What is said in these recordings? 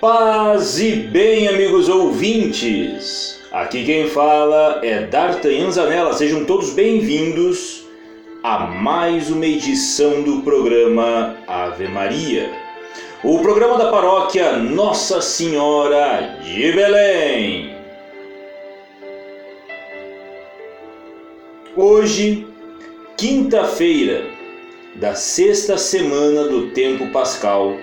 Paz e bem, amigos ouvintes! Aqui quem fala é D'Artagnan Zanella. Sejam todos bem-vindos a mais uma edição do programa Ave Maria. O programa da paróquia Nossa Senhora de Belém. Hoje, quinta-feira da sexta semana do tempo pascal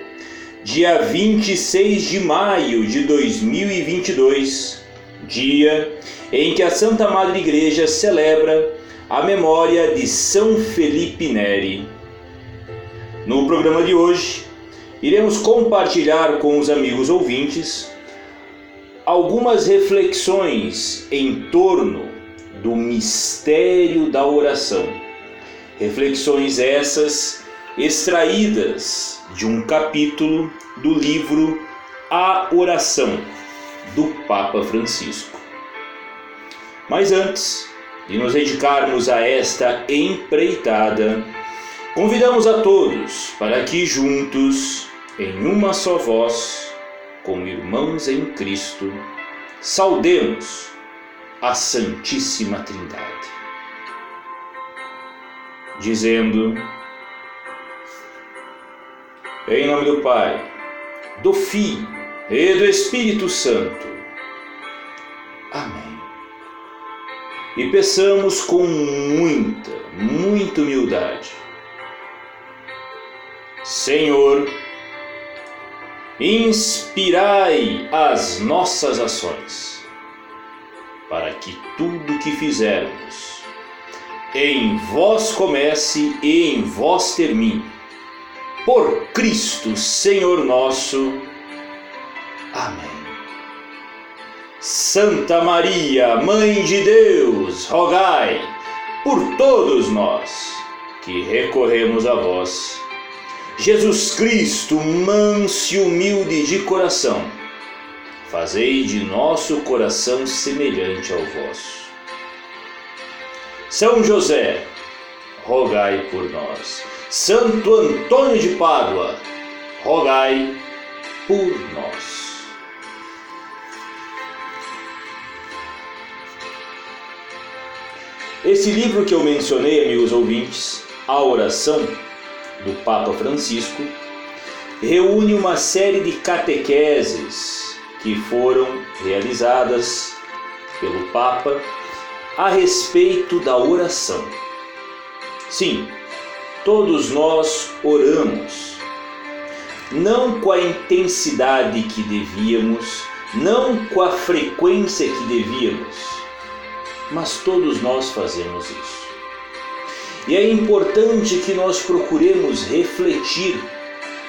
dia 26 de maio de 2022, dia em que a Santa Madre Igreja celebra a memória de São Felipe Neri. No programa de hoje, iremos compartilhar com os amigos ouvintes algumas reflexões em torno do mistério da oração. Reflexões essas extraídas de um capítulo do livro A Oração do Papa Francisco. Mas antes de nos dedicarmos a esta empreitada, convidamos a todos para que juntos, em uma só voz, como irmãos em Cristo, saudemos a Santíssima Trindade, dizendo: em nome do Pai, do Filho e do Espírito Santo. Amém. E peçamos com muita, muita humildade. Senhor, inspirai as nossas ações, para que tudo que fizermos em vós comece e em vós termine por Cristo, Senhor nosso. Amém. Santa Maria, Mãe de Deus, rogai por todos nós que recorremos a vós. Jesus Cristo, manso e humilde de coração, fazei de nosso coração semelhante ao vosso. São José, rogai por nós. Santo Antônio de Pádua, rogai por nós. Esse livro que eu mencionei, amigos ouvintes, A Oração, do Papa Francisco, reúne uma série de catequeses que foram realizadas pelo Papa a respeito da oração. Sim, todos nós oramos, não com a intensidade que devíamos, não com a frequência que devíamos, mas todos nós fazemos isso. E é importante que nós procuremos refletir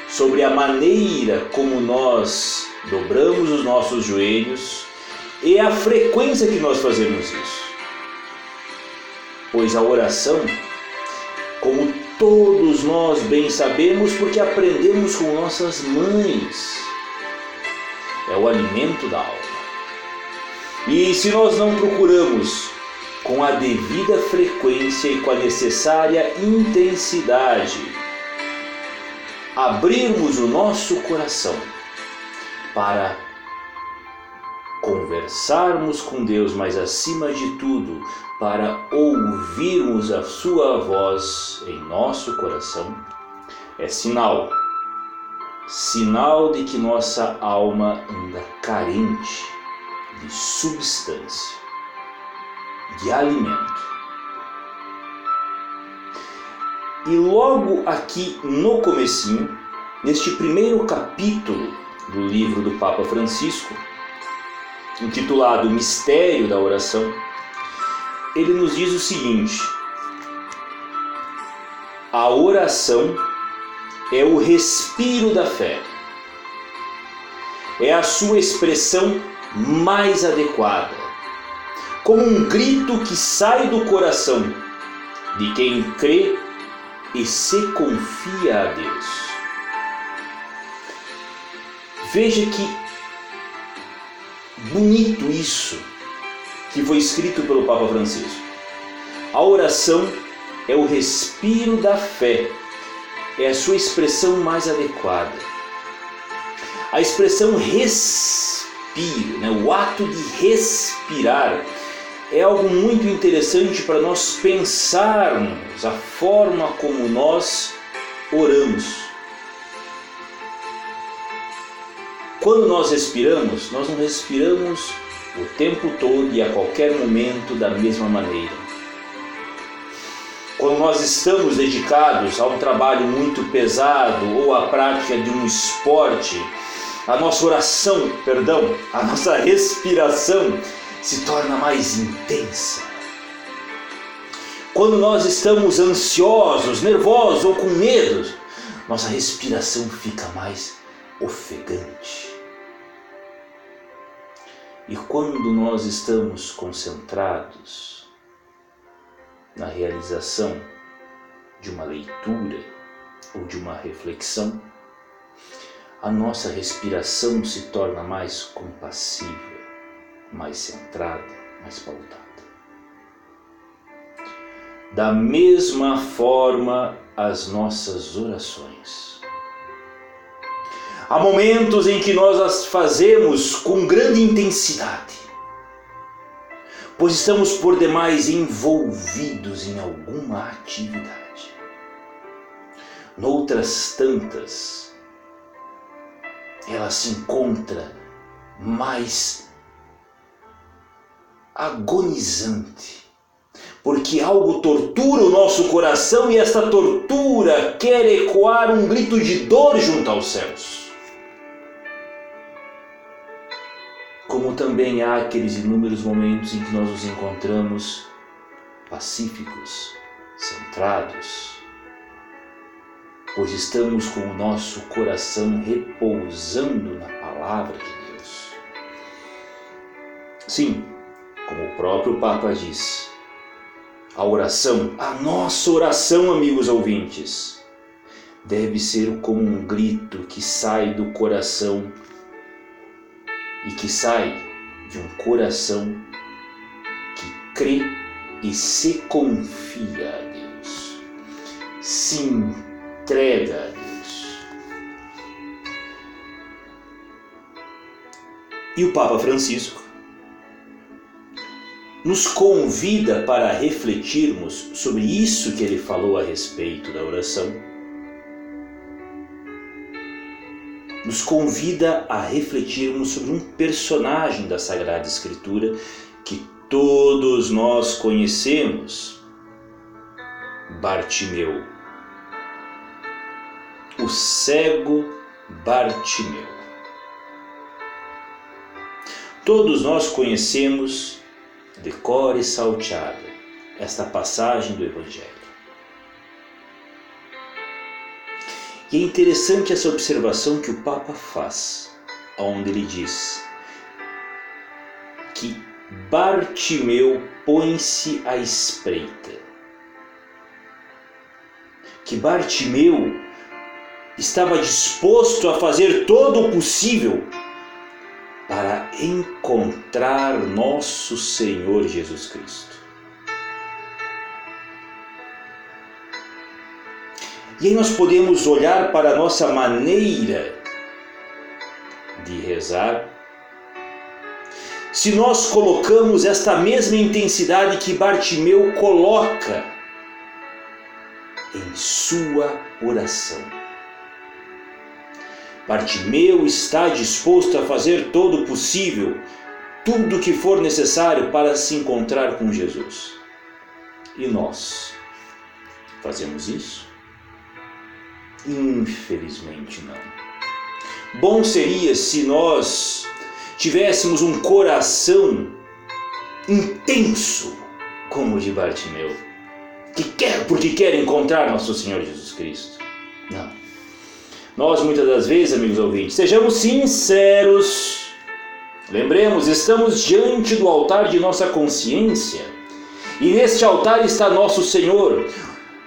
sobre a maneira como nós dobramos os nossos joelhos e a frequência que nós fazemos isso. Pois a oração, como Todos nós bem sabemos porque aprendemos com nossas mães. É o alimento da alma. E se nós não procuramos com a devida frequência e com a necessária intensidade abrirmos o nosso coração para conversarmos com Deus, mas acima de tudo, para ouvirmos a Sua voz em nosso coração, é sinal, sinal de que nossa alma anda carente de substância, de alimento. E logo aqui no comecinho, neste primeiro capítulo do livro do Papa Francisco, intitulado Mistério da Oração, ele nos diz o seguinte: a oração é o respiro da fé, é a sua expressão mais adequada, como um grito que sai do coração de quem crê e se confia a Deus. Veja que bonito isso que foi escrito pelo Papa Francisco. A oração é o respiro da fé, é a sua expressão mais adequada. A expressão respiro, né, o ato de respirar, é algo muito interessante para nós pensarmos a forma como nós oramos. Quando nós respiramos, nós não respiramos o tempo todo e a qualquer momento da mesma maneira. Quando nós estamos dedicados a um trabalho muito pesado ou à prática de um esporte, a nossa oração, perdão, a nossa respiração se torna mais intensa. Quando nós estamos ansiosos, nervosos ou com medo, nossa respiração fica mais ofegante. E quando nós estamos concentrados na realização de uma leitura ou de uma reflexão, a nossa respiração se torna mais compassiva mais centrada, mais pautada. Da mesma forma, as nossas orações. Há momentos em que nós as fazemos com grande intensidade, pois estamos por demais envolvidos em alguma atividade. Noutras tantas, ela se encontra mais agonizante, porque algo tortura o nosso coração e esta tortura quer ecoar um grito de dor junto aos céus. Também há aqueles inúmeros momentos em que nós nos encontramos pacíficos, centrados, pois estamos com o nosso coração repousando na palavra de Deus. Sim, como o próprio Papa diz, a oração, a nossa oração, amigos ouvintes, deve ser como um grito que sai do coração e que sai de um coração que crê e se confia a Deus, se entrega a Deus. E o Papa Francisco nos convida para refletirmos sobre isso que ele falou a respeito da oração. Nos convida a refletirmos sobre um personagem da Sagrada Escritura que todos nós conhecemos, Bartimeu. O cego Bartimeu. Todos nós conhecemos decore salteada esta passagem do Evangelho. E é interessante essa observação que o Papa faz, onde ele diz que Bartimeu põe-se à espreita. Que Bartimeu estava disposto a fazer todo o possível para encontrar nosso Senhor Jesus Cristo. E aí nós podemos olhar para a nossa maneira de rezar. Se nós colocamos esta mesma intensidade que Bartimeu coloca em sua oração. Bartimeu está disposto a fazer todo o possível, tudo o que for necessário para se encontrar com Jesus. E nós fazemos isso? Infelizmente não. Bom seria se nós tivéssemos um coração intenso como o de Bartimeu, que quer porque quer encontrar nosso Senhor Jesus Cristo. Não. Nós muitas das vezes, amigos ouvintes, sejamos sinceros. Lembremos, estamos diante do altar de nossa consciência. E neste altar está nosso Senhor,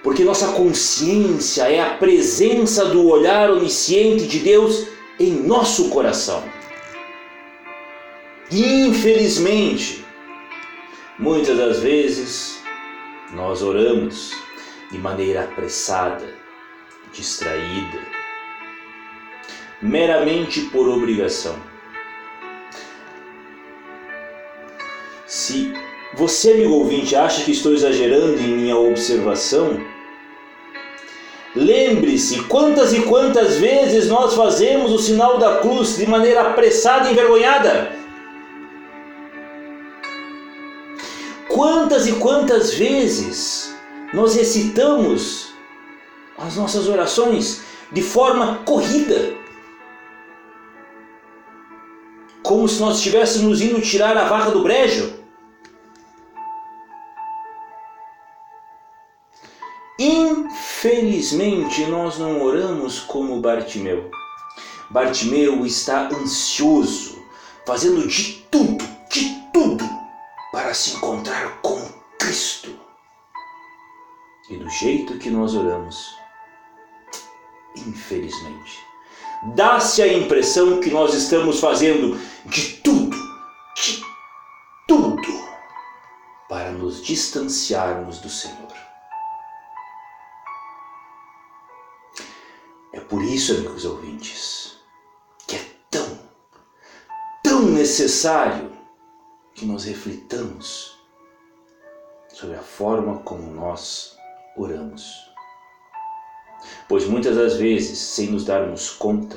porque nossa consciência é a presença do olhar onisciente de Deus em nosso coração. Infelizmente, muitas das vezes nós oramos de maneira apressada, distraída, meramente por obrigação. Se você, amigo ouvinte, acha que estou exagerando em minha observação, lembre-se quantas e quantas vezes nós fazemos o sinal da cruz de maneira apressada e envergonhada. Quantas e quantas vezes nós recitamos as nossas orações de forma corrida, como se nós estivéssemos indo tirar a vaca do brejo. Infelizmente, nós não oramos como Bartimeu. Bartimeu está ansioso, fazendo de tudo, de tudo, para se encontrar com Cristo. E do jeito que nós oramos, infelizmente, dá-se a impressão que nós estamos fazendo de tudo, de tudo, para nos distanciarmos do Senhor. Por isso, amigos ouvintes, que é tão, tão necessário que nós reflitamos sobre a forma como nós oramos. Pois muitas das vezes, sem nos darmos conta,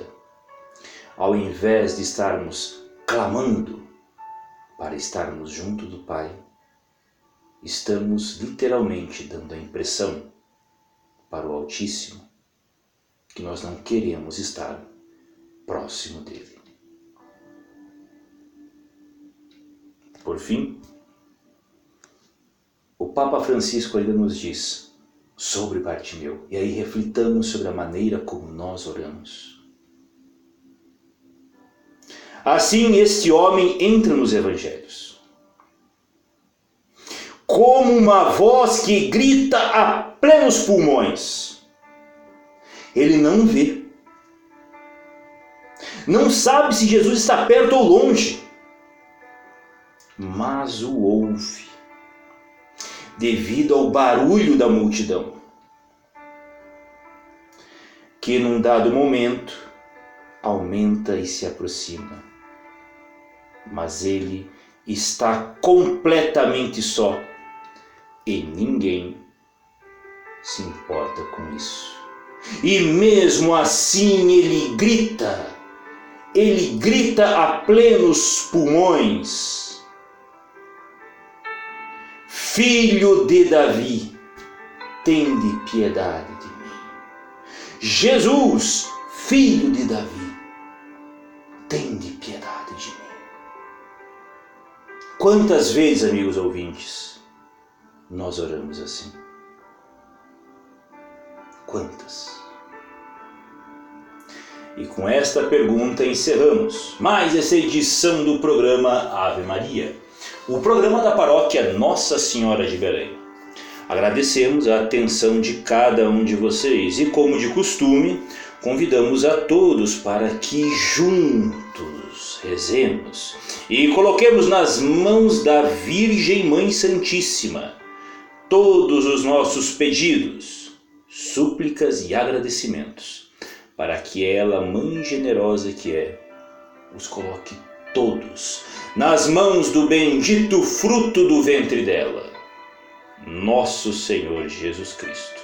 ao invés de estarmos clamando para estarmos junto do Pai, estamos literalmente dando a impressão para o Altíssimo que nós não queremos estar próximo dele. Por fim, o Papa Francisco ainda nos diz sobre Bartimeu, e aí reflitamos sobre a maneira como nós oramos. Assim, este homem entra nos evangelhos. Como uma voz que grita a plenos pulmões ele não vê. Não sabe se Jesus está perto ou longe, mas o ouve, devido ao barulho da multidão, que num dado momento aumenta e se aproxima. Mas ele está completamente só e ninguém se importa com isso. E mesmo assim ele grita, ele grita a plenos pulmões: Filho de Davi, tende piedade de mim. Jesus, filho de Davi, tende piedade de mim. Quantas vezes, amigos ouvintes, nós oramos assim? Quantas? E com esta pergunta encerramos mais essa edição do programa Ave Maria, o programa da paróquia Nossa Senhora de Belém. Agradecemos a atenção de cada um de vocês e, como de costume, convidamos a todos para que juntos rezemos e coloquemos nas mãos da Virgem Mãe Santíssima todos os nossos pedidos, súplicas e agradecimentos para que ela, Mãe generosa que é, os coloque todos nas mãos do bendito fruto do ventre dela, nosso Senhor Jesus Cristo.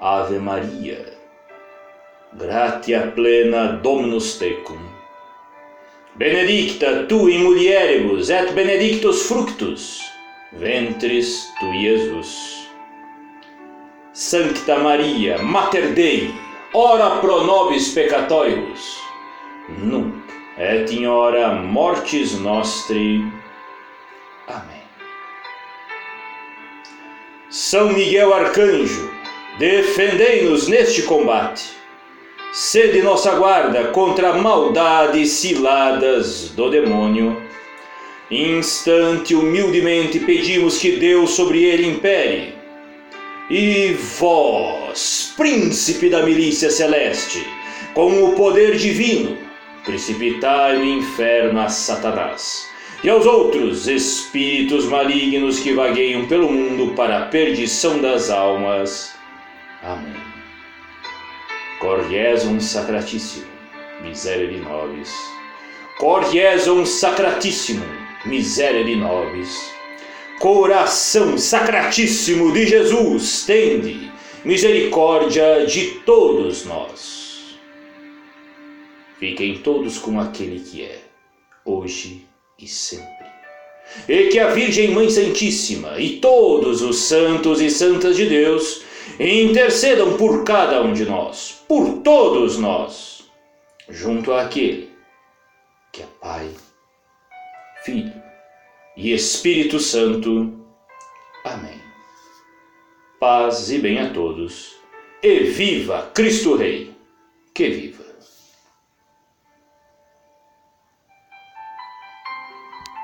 Ave Maria, gratia plena Dominus tecum, benedicta tu in mulieribus et benedictus fructus ventris tu, Jesus. Sancta Maria, Mater Dei, ora pro nobis peccatoribus, nunc et in hora mortis nostri. Amém. São Miguel Arcanjo, defendei-nos neste combate. Sede nossa guarda contra a maldade e ciladas do demônio. Instante humildemente pedimos que Deus sobre ele impere e vós, príncipe da milícia celeste, com o poder divino, precipitai no inferno a Satanás e aos outros espíritos malignos que vagueiam pelo mundo para a perdição das almas. Amém. Cordiesum Sacratissimum, miserere nobis. Cordiesum Sacratissimum, miserere nobis. Coração Sacratíssimo de Jesus, tende misericórdia de todos nós. Fiquem todos com aquele que é, hoje e sempre. E que a Virgem Mãe Santíssima e todos os santos e santas de Deus intercedam por cada um de nós, por todos nós, junto àquele que é Pai, Filho e Espírito Santo. Amém. Paz e bem a todos, e viva Cristo Rei, que viva!